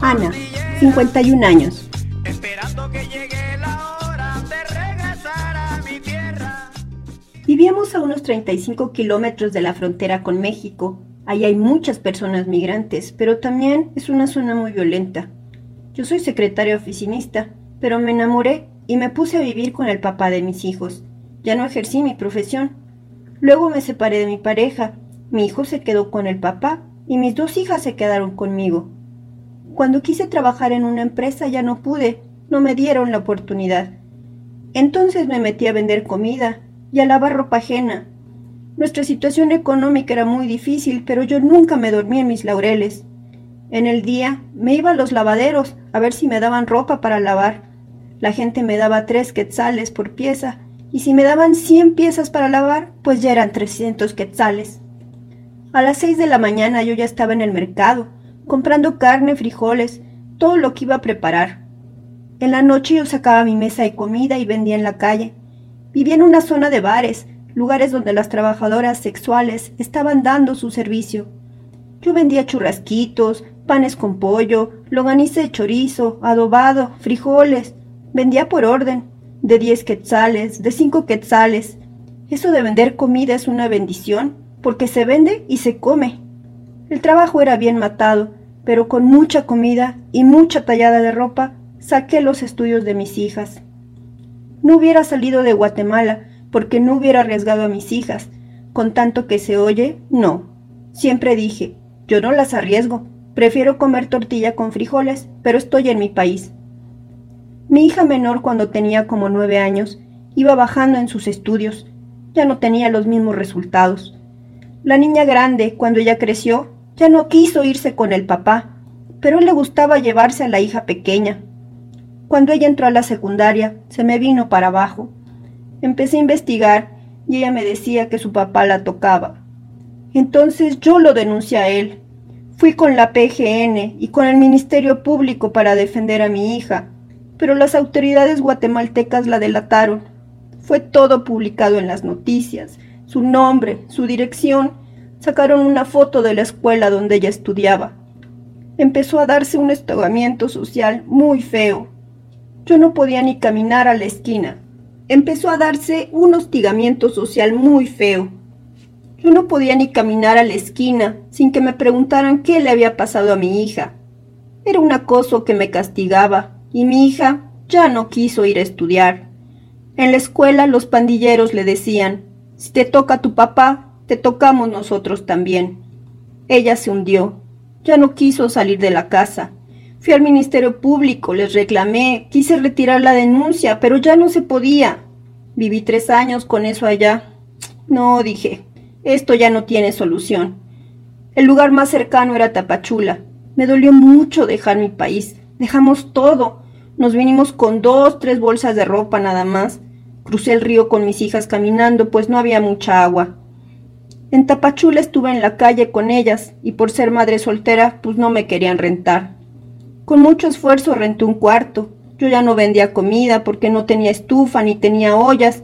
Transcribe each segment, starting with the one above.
Ana, 51 años. Vivíamos a unos 35 kilómetros de la frontera con México. Ahí hay muchas personas migrantes, pero también es una zona muy violenta. Yo soy secretaria oficinista, pero me enamoré y me puse a vivir con el papá de mis hijos. Ya no ejercí mi profesión. Luego me separé de mi pareja. Mi hijo se quedó con el papá y mis dos hijas se quedaron conmigo. Cuando quise trabajar en una empresa ya no pude, no me dieron la oportunidad. Entonces me metí a vender comida y a lavar ropa ajena. Nuestra situación económica era muy difícil, pero yo nunca me dormí en mis laureles. En el día me iba a los lavaderos a ver si me daban ropa para lavar. La gente me daba tres quetzales por pieza, y si me daban cien piezas para lavar, pues ya eran trescientos quetzales. A las seis de la mañana yo ya estaba en el mercado, comprando carne, frijoles, todo lo que iba a preparar. En la noche yo sacaba mi mesa de comida y vendía en la calle. Vivía en una zona de bares, lugares donde las trabajadoras sexuales estaban dando su servicio. Yo vendía churrasquitos, panes con pollo, loganice de chorizo, adobado, frijoles. Vendía por orden, de diez quetzales, de cinco quetzales. Eso de vender comida es una bendición, porque se vende y se come. El trabajo era bien matado, pero con mucha comida y mucha tallada de ropa saqué los estudios de mis hijas. No hubiera salido de Guatemala porque no hubiera arriesgado a mis hijas. Con tanto que se oye, no. Siempre dije, yo no las arriesgo. Prefiero comer tortilla con frijoles, pero estoy en mi país. Mi hija menor, cuando tenía como nueve años, iba bajando en sus estudios. Ya no tenía los mismos resultados. La niña grande, cuando ella creció, ya no quiso irse con el papá, pero le gustaba llevarse a la hija pequeña. Cuando ella entró a la secundaria, se me vino para abajo. Empecé a investigar y ella me decía que su papá la tocaba. Entonces yo lo denuncié a él. Fui con la PGN y con el Ministerio Público para defender a mi hija, pero las autoridades guatemaltecas la delataron. Fue todo publicado en las noticias, su nombre, su dirección sacaron una foto de la escuela donde ella estudiaba. Empezó a darse un estogamiento social muy feo. Yo no podía ni caminar a la esquina. Empezó a darse un hostigamiento social muy feo. Yo no podía ni caminar a la esquina sin que me preguntaran qué le había pasado a mi hija. Era un acoso que me castigaba y mi hija ya no quiso ir a estudiar. En la escuela los pandilleros le decían, si te toca tu papá, te tocamos nosotros también. Ella se hundió. Ya no quiso salir de la casa. Fui al Ministerio Público, les reclamé, quise retirar la denuncia, pero ya no se podía. Viví tres años con eso allá. No, dije, esto ya no tiene solución. El lugar más cercano era Tapachula. Me dolió mucho dejar mi país. Dejamos todo. Nos vinimos con dos, tres bolsas de ropa nada más. Crucé el río con mis hijas caminando, pues no había mucha agua. En Tapachula estuve en la calle con ellas y por ser madre soltera, pues no me querían rentar. Con mucho esfuerzo renté un cuarto. Yo ya no vendía comida porque no tenía estufa ni tenía ollas.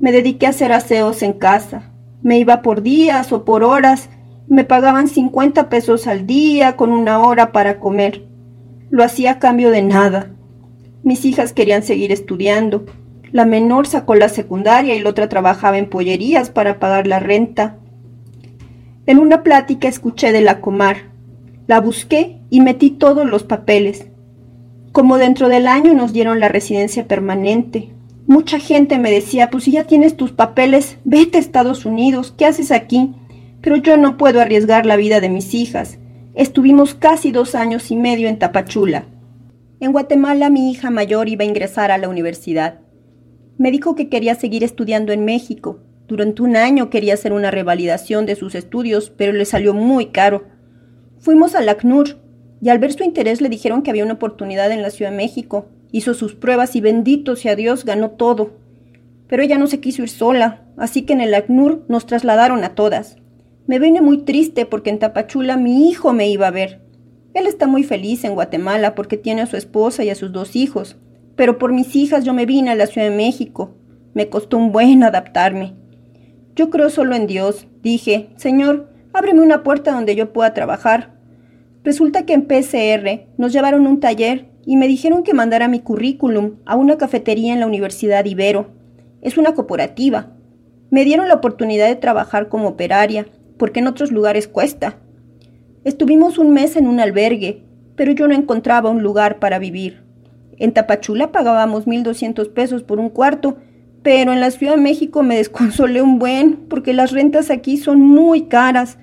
Me dediqué a hacer aseos en casa. Me iba por días o por horas. Me pagaban 50 pesos al día con una hora para comer. Lo hacía a cambio de nada. Mis hijas querían seguir estudiando. La menor sacó la secundaria y la otra trabajaba en pollerías para pagar la renta. En una plática escuché de la comar. La busqué y metí todos los papeles. Como dentro del año nos dieron la residencia permanente. Mucha gente me decía, pues si ya tienes tus papeles, vete a Estados Unidos, ¿qué haces aquí? Pero yo no puedo arriesgar la vida de mis hijas. Estuvimos casi dos años y medio en Tapachula. En Guatemala mi hija mayor iba a ingresar a la universidad. Me dijo que quería seguir estudiando en México, durante un año quería hacer una revalidación de sus estudios, pero le salió muy caro. Fuimos al ACNUR y al ver su interés le dijeron que había una oportunidad en la Ciudad de México. Hizo sus pruebas y bendito sea Dios ganó todo. Pero ella no se quiso ir sola, así que en el ACNUR nos trasladaron a todas. Me vine muy triste porque en Tapachula mi hijo me iba a ver. Él está muy feliz en Guatemala porque tiene a su esposa y a sus dos hijos, pero por mis hijas yo me vine a la Ciudad de México. Me costó un buen adaptarme. Yo creo solo en Dios. Dije, Señor, Ábreme una puerta donde yo pueda trabajar. Resulta que en PCR nos llevaron un taller y me dijeron que mandara mi currículum a una cafetería en la Universidad Ibero. Es una cooperativa. Me dieron la oportunidad de trabajar como operaria, porque en otros lugares cuesta. Estuvimos un mes en un albergue, pero yo no encontraba un lugar para vivir. En Tapachula pagábamos 1.200 pesos por un cuarto, pero en la Ciudad de México me desconsolé un buen, porque las rentas aquí son muy caras.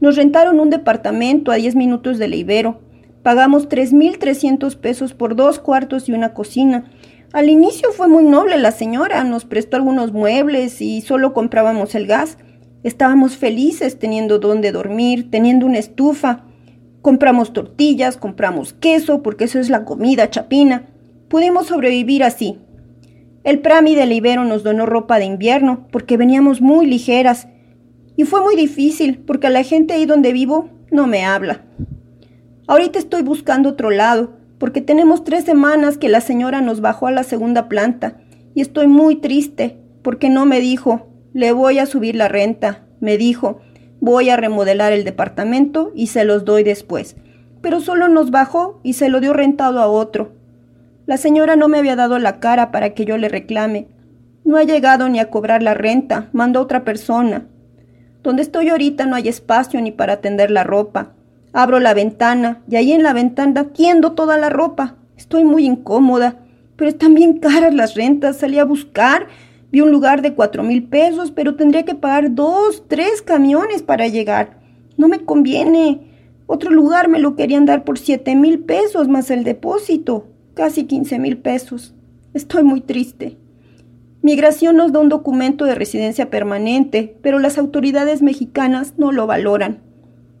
Nos rentaron un departamento a 10 minutos de Ibero. Pagamos 3.300 pesos por dos cuartos y una cocina. Al inicio fue muy noble la señora, nos prestó algunos muebles y solo comprábamos el gas. Estábamos felices teniendo donde dormir, teniendo una estufa. Compramos tortillas, compramos queso, porque eso es la comida chapina. Pudimos sobrevivir así. El Prami del Ibero nos donó ropa de invierno, porque veníamos muy ligeras. Y fue muy difícil, porque la gente ahí donde vivo no me habla. Ahorita estoy buscando otro lado, porque tenemos tres semanas que la señora nos bajó a la segunda planta, y estoy muy triste, porque no me dijo, le voy a subir la renta, me dijo, Voy a remodelar el departamento y se los doy después. Pero solo nos bajó y se lo dio rentado a otro. La señora no me había dado la cara para que yo le reclame. No ha llegado ni a cobrar la renta, mandó otra persona. Donde estoy ahorita no hay espacio ni para tender la ropa. Abro la ventana y ahí en la ventana tiendo toda la ropa. Estoy muy incómoda, pero están bien caras las rentas. Salí a buscar Vi un lugar de cuatro mil pesos, pero tendría que pagar dos, tres camiones para llegar. No me conviene. Otro lugar me lo querían dar por siete mil pesos más el depósito, casi quince mil pesos. Estoy muy triste. Migración nos da un documento de residencia permanente, pero las autoridades mexicanas no lo valoran.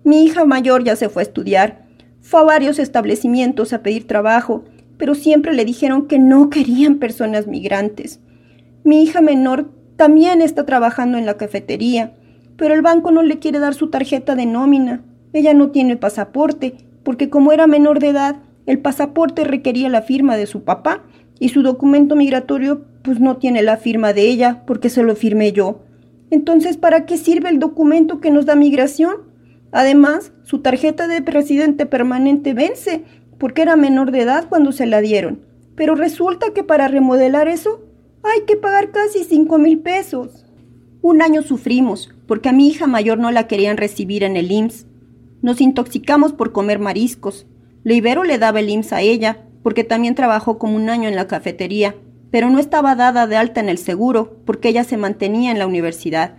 Mi hija mayor ya se fue a estudiar. Fue a varios establecimientos a pedir trabajo, pero siempre le dijeron que no querían personas migrantes. Mi hija menor también está trabajando en la cafetería, pero el banco no le quiere dar su tarjeta de nómina. Ella no tiene pasaporte, porque como era menor de edad, el pasaporte requería la firma de su papá y su documento migratorio pues no tiene la firma de ella porque se lo firmé yo. Entonces, ¿para qué sirve el documento que nos da migración? Además, su tarjeta de presidente permanente vence porque era menor de edad cuando se la dieron. Pero resulta que para remodelar eso hay que pagar casi cinco mil pesos. Un año sufrimos porque a mi hija mayor no la querían recibir en el IMSS. Nos intoxicamos por comer mariscos. Leibero le daba el IMSS a ella porque también trabajó como un año en la cafetería, pero no estaba dada de alta en el seguro porque ella se mantenía en la universidad.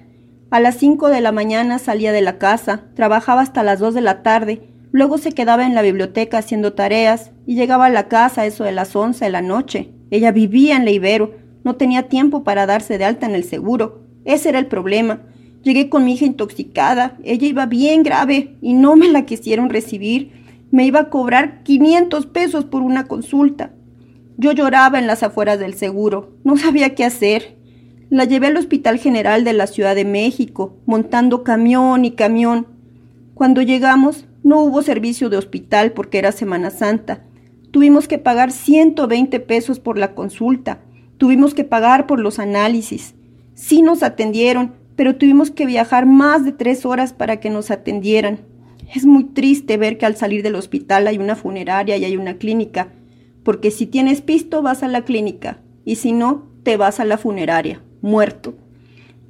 A las cinco de la mañana salía de la casa, trabajaba hasta las dos de la tarde, luego se quedaba en la biblioteca haciendo tareas y llegaba a la casa eso de las once de la noche. Ella vivía en Leibero, no tenía tiempo para darse de alta en el seguro. Ese era el problema. Llegué con mi hija intoxicada. Ella iba bien grave y no me la quisieron recibir. Me iba a cobrar 500 pesos por una consulta. Yo lloraba en las afueras del seguro. No sabía qué hacer. La llevé al Hospital General de la Ciudad de México, montando camión y camión. Cuando llegamos, no hubo servicio de hospital porque era Semana Santa. Tuvimos que pagar 120 pesos por la consulta. Tuvimos que pagar por los análisis. Sí nos atendieron, pero tuvimos que viajar más de tres horas para que nos atendieran. Es muy triste ver que al salir del hospital hay una funeraria y hay una clínica, porque si tienes pisto vas a la clínica y si no, te vas a la funeraria, muerto.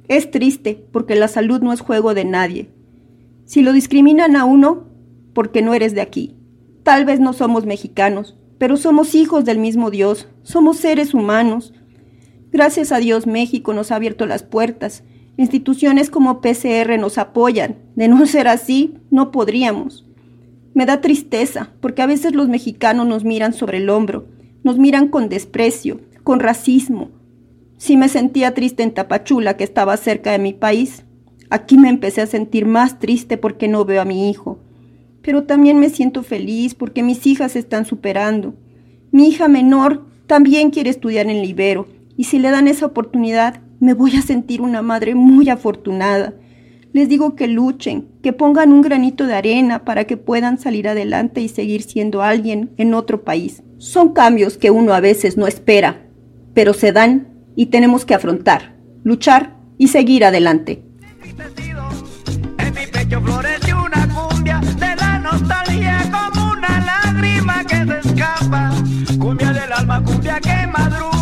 Es triste porque la salud no es juego de nadie. Si lo discriminan a uno, porque no eres de aquí. Tal vez no somos mexicanos, pero somos hijos del mismo Dios, somos seres humanos. Gracias a Dios México nos ha abierto las puertas. Instituciones como PCR nos apoyan. De no ser así, no podríamos. Me da tristeza, porque a veces los mexicanos nos miran sobre el hombro, nos miran con desprecio, con racismo. Si me sentía triste en Tapachula, que estaba cerca de mi país, aquí me empecé a sentir más triste porque no veo a mi hijo pero también me siento feliz porque mis hijas están superando. Mi hija menor también quiere estudiar en Libero y si le dan esa oportunidad me voy a sentir una madre muy afortunada. Les digo que luchen, que pongan un granito de arena para que puedan salir adelante y seguir siendo alguien en otro país. Son cambios que uno a veces no espera, pero se dan y tenemos que afrontar, luchar y seguir adelante. madrugada.